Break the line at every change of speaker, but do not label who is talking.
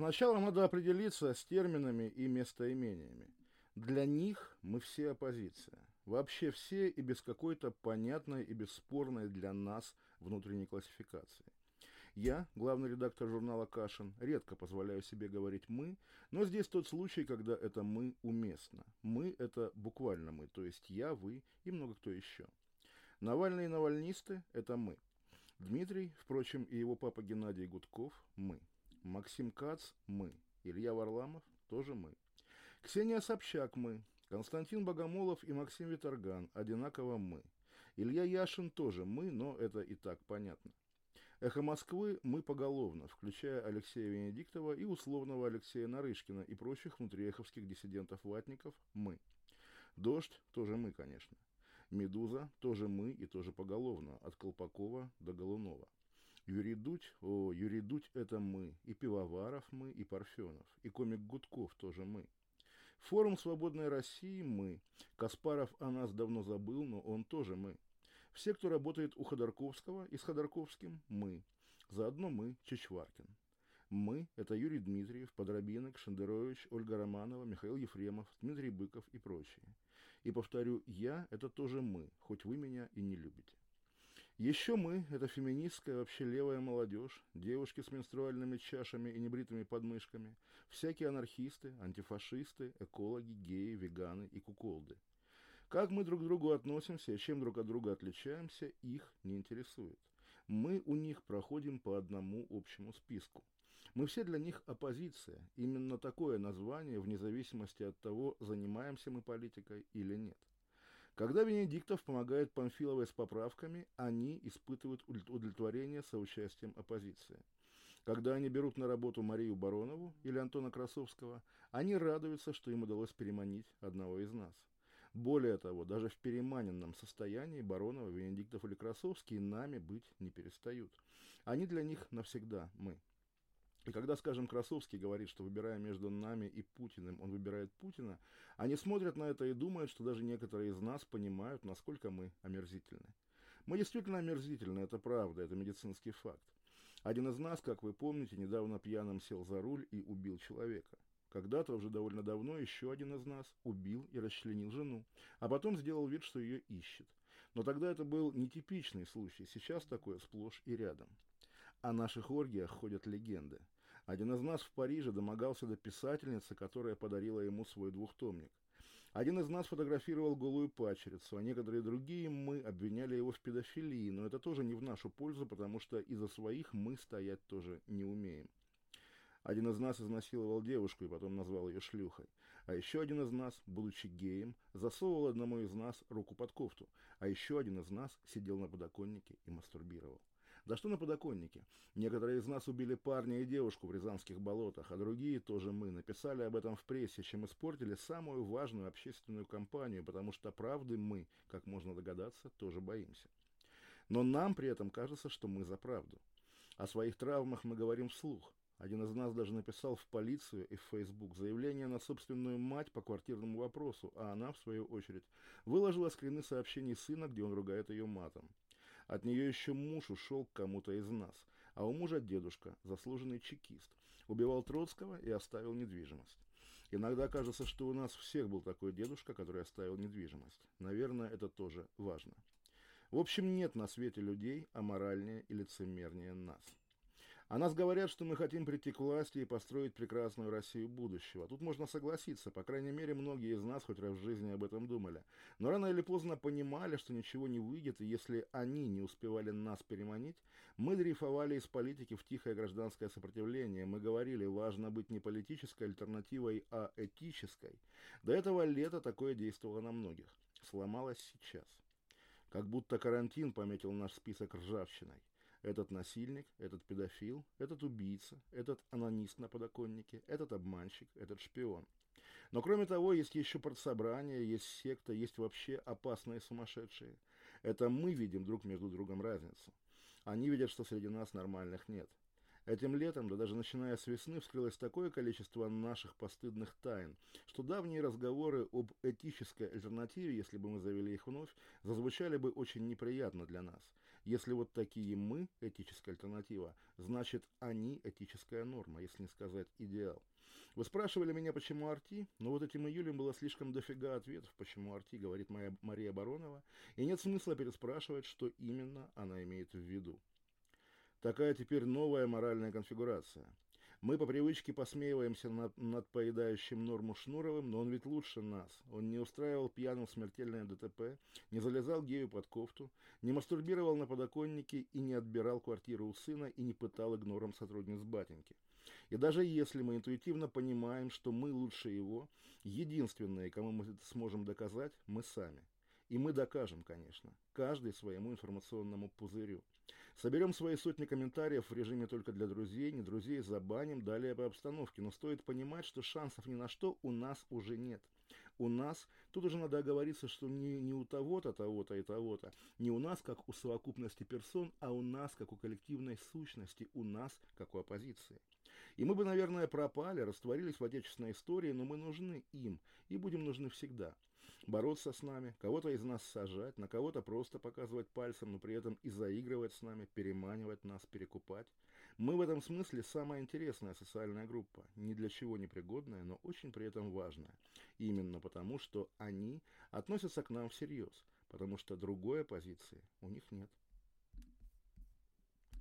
Сначала надо определиться с терминами и местоимениями. Для них мы все оппозиция. Вообще все и без какой-то понятной и бесспорной для нас внутренней классификации. Я, главный редактор журнала «Кашин», редко позволяю себе говорить «мы», но здесь тот случай, когда это «мы» уместно. «Мы» — это буквально «мы», то есть я, вы и много кто еще. Навальные и навальнисты — это «мы». Дмитрий, впрочем, и его папа Геннадий Гудков – мы. Максим Кац – мы. Илья Варламов – тоже мы. Ксения Собчак – мы. Константин Богомолов и Максим Виторган – одинаково мы. Илья Яшин тоже мы, но это и так понятно. Эхо Москвы мы поголовно, включая Алексея Венедиктова и условного Алексея Нарышкина и прочих внутриэховских диссидентов-ватников мы. Дождь тоже мы, конечно. Медуза тоже мы и тоже поголовно, от Колпакова до Голунова. Юрий Дудь, о, Юрий Дудь это мы, и Пивоваров мы, и Парфенов, и комик Гудков тоже мы. Форум «Свободной России» мы. Каспаров о нас давно забыл, но он тоже мы. Все, кто работает у Ходорковского и с Ходорковским, мы. Заодно мы, Чичваркин. Мы – это Юрий Дмитриев, Подробинок, Шендерович, Ольга Романова, Михаил Ефремов, Дмитрий Быков и прочие. И повторю, я – это тоже мы, хоть вы меня и не любите. Еще мы – это феминистская, вообще левая молодежь, девушки с менструальными чашами и небритыми подмышками, всякие анархисты, антифашисты, экологи, геи, веганы и куколды. Как мы друг к другу относимся и чем друг от друга отличаемся, их не интересует. Мы у них проходим по одному общему списку. Мы все для них оппозиция. Именно такое название, вне зависимости от того, занимаемся мы политикой или нет. Когда Венедиктов помогает Памфиловой с поправками, они испытывают удовлетворение соучастием оппозиции. Когда они берут на работу Марию Баронову или Антона Красовского, они радуются, что им удалось переманить одного из нас. Более того, даже в переманенном состоянии Баронова, Венедиктов или Красовский нами быть не перестают. Они для них навсегда мы. И когда, скажем, Красовский говорит, что выбирая между нами и Путиным, он выбирает Путина, они смотрят на это и думают, что даже некоторые из нас понимают, насколько мы омерзительны. Мы действительно омерзительны, это правда, это медицинский факт. Один из нас, как вы помните, недавно пьяным сел за руль и убил человека. Когда-то, уже довольно давно, еще один из нас убил и расчленил жену, а потом сделал вид, что ее ищет. Но тогда это был нетипичный случай, сейчас такое сплошь и рядом. О наших оргиях ходят легенды. Один из нас в Париже домогался до писательницы, которая подарила ему свой двухтомник. Один из нас фотографировал голую пачерицу, а некоторые другие мы обвиняли его в педофилии, но это тоже не в нашу пользу, потому что из-за своих мы стоять тоже не умеем. Один из нас изнасиловал девушку и потом назвал ее шлюхой. А еще один из нас, будучи геем, засовывал одному из нас руку под кофту. А еще один из нас сидел на подоконнике и мастурбировал. Да что на подоконнике? Некоторые из нас убили парня и девушку в Рязанских болотах, а другие, тоже мы, написали об этом в прессе, чем испортили самую важную общественную кампанию, потому что правды мы, как можно догадаться, тоже боимся. Но нам при этом кажется, что мы за правду. О своих травмах мы говорим вслух. Один из нас даже написал в полицию и в Facebook заявление на собственную мать по квартирному вопросу, а она, в свою очередь, выложила скрины сообщений сына, где он ругает ее матом. От нее еще муж ушел к кому-то из нас, а у мужа дедушка, заслуженный чекист, убивал Троцкого и оставил недвижимость. Иногда кажется, что у нас всех был такой дедушка, который оставил недвижимость. Наверное, это тоже важно. В общем, нет на свете людей аморальнее и лицемернее нас. О нас говорят, что мы хотим прийти к власти и построить прекрасную Россию будущего. Тут можно согласиться, по крайней мере, многие из нас хоть раз в жизни об этом думали. Но рано или поздно понимали, что ничего не выйдет, и если они не успевали нас переманить, мы дрейфовали из политики в тихое гражданское сопротивление. Мы говорили, важно быть не политической альтернативой, а этической. До этого лета такое действовало на многих. Сломалось сейчас. Как будто карантин пометил наш список ржавчиной. Этот насильник, этот педофил, этот убийца, этот анонист на подоконнике, этот обманщик, этот шпион. Но кроме того, есть еще партсобрание, есть секта, есть вообще опасные сумасшедшие. Это мы видим друг между другом разницу. Они видят, что среди нас нормальных нет. Этим летом, да даже начиная с весны, вскрылось такое количество наших постыдных тайн, что давние разговоры об этической альтернативе, если бы мы завели их вновь, зазвучали бы очень неприятно для нас. Если вот такие мы – этическая альтернатива, значит они – этическая норма, если не сказать идеал. Вы спрашивали меня, почему Арти, но вот этим июлем было слишком дофига ответов, почему Арти, говорит моя Мария Баронова, и нет смысла переспрашивать, что именно она имеет в виду. Такая теперь новая моральная конфигурация. Мы по привычке посмеиваемся над, над поедающим норму Шнуровым, но он ведь лучше нас. Он не устраивал пьяным смертельное ДТП, не залезал гею под кофту, не мастурбировал на подоконнике и не отбирал квартиру у сына и не пытал игнором сотрудниц батеньки. И даже если мы интуитивно понимаем, что мы лучше его, единственные, кому мы это сможем доказать, мы сами. И мы докажем, конечно, каждый своему информационному пузырю. Соберем свои сотни комментариев в режиме только для друзей, не друзей забаним, далее по обстановке. Но стоит понимать, что шансов ни на что у нас уже нет. У нас, тут уже надо оговориться, что не, не у того-то, того-то и того-то, не у нас, как у совокупности персон, а у нас, как у коллективной сущности, у нас, как у оппозиции. И мы бы, наверное, пропали, растворились в отечественной истории, но мы нужны им и будем нужны всегда бороться с нами, кого-то из нас сажать, на кого-то просто показывать пальцем, но при этом и заигрывать с нами, переманивать нас, перекупать. Мы в этом смысле самая интересная социальная группа, ни для чего не пригодная, но очень при этом важная. Именно потому, что они относятся к нам всерьез, потому что другой оппозиции у них нет.